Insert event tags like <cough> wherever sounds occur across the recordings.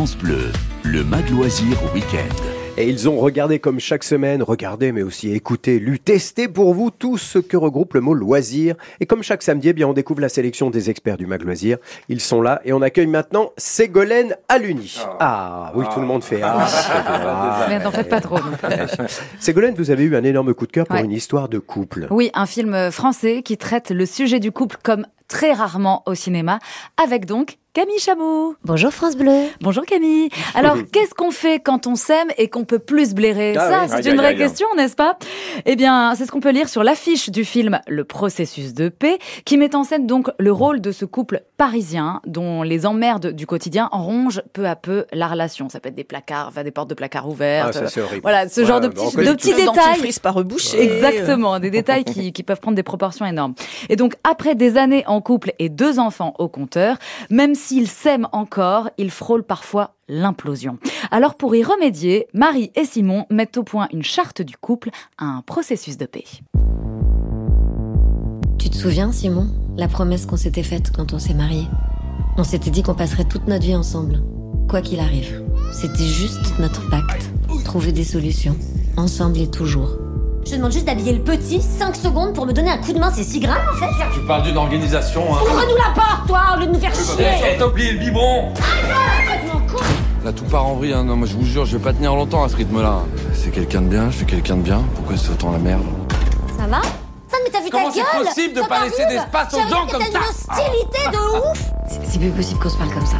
France Bleu, le Mag Loisir Week-end. Et ils ont regardé comme chaque semaine, regardé mais aussi écouté, lu, testé pour vous tout ce que regroupe le mot loisir. Et comme chaque samedi, eh bien, on découvre la sélection des experts du Mag Loisir. Ils sont là et on accueille maintenant Ségolène Aluni. Ah, oui, tout le monde fait ah. ah. <laughs> Mais n'en faites pas trop. <laughs> Ségolène, vous avez eu un énorme coup de cœur pour Ouais. une histoire de couple. Oui, un film français qui traite le sujet du couple comme très rarement au cinéma, avec donc Camille Chamou. Bonjour France Bleu. Bonjour Camille. Alors, qu'est-ce qu'on fait quand on s'aime et qu'on peut plus se blairer Ah Ça, oui. c'est une vraie question, n'est-ce pas? Eh bien, c'est ce qu'on peut lire sur l'affiche du film Le processus de paix, qui met en scène donc le rôle de ce couple parisien dont les emmerdes du quotidien rongent peu à peu la relation. Ça peut être des placards, enfin des portes de placards Ah, ouvertes. ça c'est horrible. voilà, ce genre de petits, de petits détails. dentifrice pas rebouché. Exactement, des détails qui, qui peuvent prendre des proportions énormes. Et donc, après des années en couple et deux enfants au compteur, même s'ils s'aiment encore, ils frôlent parfois l'implosion. Alors, pour y remédier, Marie et Simon mettent au point une charte du couple, un processus de paix. Tu te souviens, Simon, la promesse qu'on s'était faite quand on s'est mariés On s'était dit qu'on passerait toute notre vie ensemble, quoi qu'il arrive. C'était juste notre pacte. Trouver des solutions, ensemble et toujours. Je demande juste d'habiller le petit 5 secondes pour me donner un coup de main, c'est si grave en fait Tu parles d'une organisation, hein. Ouvre-nous la porte, toi, au lieu de nous faire chier Eh, T'as oublié le biberon. Là, tout part en vrille. hein. Non, moi, je vous jure, je vais pas tenir longtemps à ce rythme-là. C'est quelqu'un de bien, je suis quelqu'un de bien. Pourquoi c'est autant la merde? Ça va? Ça, mais t'as vu Comment ta c'est gueule? possible de Ça pas laisser d'espace aux gens comme t'as une ça hostilité de ouf C'est c'est plus possible qu'on se parle comme ça.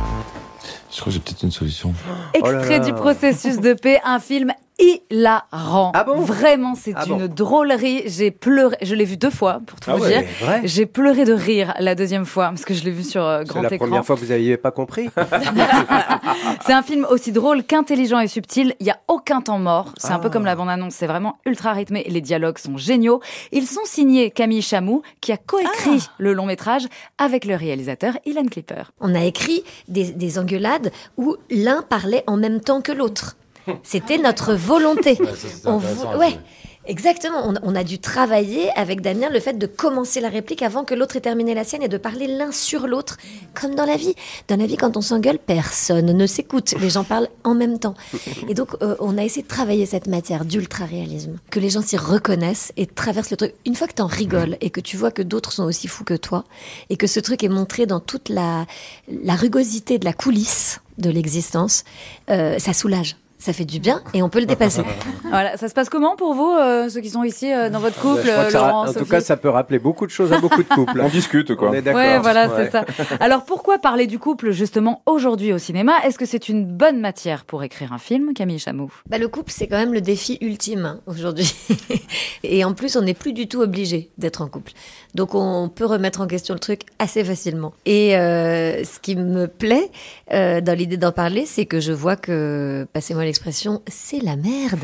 Je crois que j'ai peut-être une solution. Oh là Extrait là. du processus de paix, un film hilarant. Ah bon? Vraiment, c'est Ah une bon? drôlerie. J'ai pleuré, je l'ai vu deux fois, pour tout Ah vous ouais, dire. vrai? J'ai pleuré de rire la deuxième fois, parce que je l'ai vu sur euh, C'est grand la écran. première fois que vous n'aviez pas compris? <laughs> C'est un film aussi drôle qu'intelligent et subtil. Il n'y a aucun temps mort. C'est un peu Ah. comme la bande-annonce. C'est vraiment ultra rythmé. Les dialogues sont géniaux. Ils sont signés Camille Chamou, qui a coécrit le long métrage avec le réalisateur Ilan Clipper. On a écrit des, des engueulades où l'un parlait en même temps que l'autre. C'était notre volonté. On vou- ouais. Exactement, on, on a dû travailler avec Damien le fait de commencer la réplique avant que l'autre ait terminé la sienne et de parler l'un sur l'autre, comme dans la vie. Dans la vie, quand on s'engueule, personne ne s'écoute. Les gens parlent en même temps. Et donc, euh, on a essayé de travailler cette matière d'ultra-réalisme, que les gens s'y reconnaissent et traversent le truc. Une fois que t'en rigoles et que tu vois que d'autres sont aussi fous que toi, et que ce truc est montré dans toute la, la rugosité de la coulisse de l'existence, euh, ça soulage. Ça fait du bien et on peut le dépasser. <laughs> Voilà, ça se passe comment pour vous, euh, ceux qui sont ici euh, dans votre couple, que ça- Laurent, en tout cas, ça peut rappeler beaucoup de choses à beaucoup de couples. <laughs> On discute, quoi. On est d'accord. Ouais, voilà, Ouais. c'est ça. Alors pourquoi parler du couple justement aujourd'hui au cinéma? Est-ce que c'est une bonne matière pour écrire un film, Camille Chamou? Bah, le couple, c'est quand même le défi ultime hein, aujourd'hui. <laughs> et en plus, on n'est plus du tout obligé d'être en couple. Donc, on peut remettre en question le truc assez facilement. Et euh, ce qui me plaît euh, dans l'idée d'en parler, c'est que je vois que, passez-moi l'expression, c'est la merde.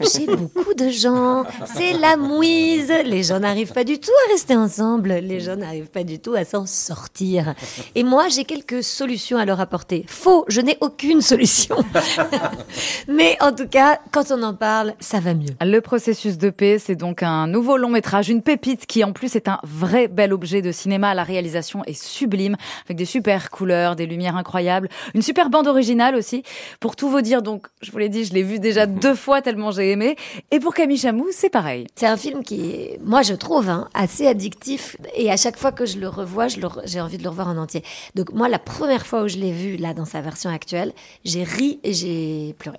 Chez beaucoup de gens, c'est la mouise. Les gens n'arrivent pas du tout à rester ensemble. Les gens n'arrivent pas du tout à s'en sortir. Et moi, j'ai quelques solutions à leur apporter. Faux, je n'ai aucune solution. <laughs> Mais en tout cas, quand on en parle, ça va mieux. Le processus de paix, c'est donc un nouveau long métrage, une pépite qui en plus est un vrai bel objet de cinéma. La réalisation est sublime, avec des super couleurs, des lumières incroyables, une super bande originale aussi. Pour tout vous dire, donc, je vous l'ai dit, je l'ai vu déjà deux fois tellement j'ai aimé. Et pour Camille Chamou, c'est pareil. C'est un film qui est, moi je trouve, hein, assez addictif. Et à chaque fois que je le revois, je le re- j'ai envie de le revoir en entier. Donc moi, la première fois où je l'ai vu, là, dans sa version actuelle, j'ai ri et j'ai pleuré.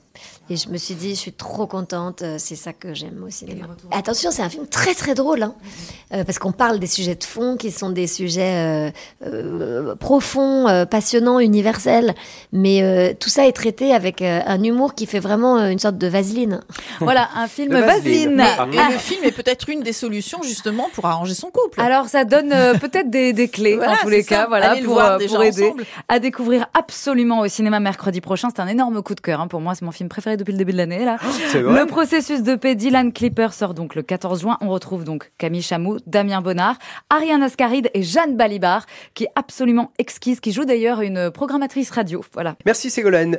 Et je me suis dit, je suis trop contente, euh, c'est ça que j'aime au cinéma. Attention, c'est un film très très drôle, hein, euh, parce qu'on parle des sujets de fond qui sont des sujets euh, euh, profonds, euh, passionnants, universels. Mais euh, tout ça est traité avec euh, un humour qui fait vraiment une sorte de vaseline. Voilà, un film vaseline. vaseline. Et le film est peut-être une des solutions justement pour arranger son couple. Alors ça donne euh, peut-être des, des clés Voilà, en tous les ça. cas, voilà, Allez pour, voir pour aider ensemble. à découvrir absolument au cinéma mercredi prochain. C'est un énorme coup de cœur hein, pour moi, c'est mon film préféré depuis le début de l'année là. Vrai. Le processus de paix d'Ilan Clipper sort donc le 14 juin. On retrouve donc Camille Chamou, Damien Bonnard, Ariane Ascaride et Jeanne Balibar, qui est absolument exquise, qui joue d'ailleurs une programmatrice radio. Voilà. Merci Ségolène.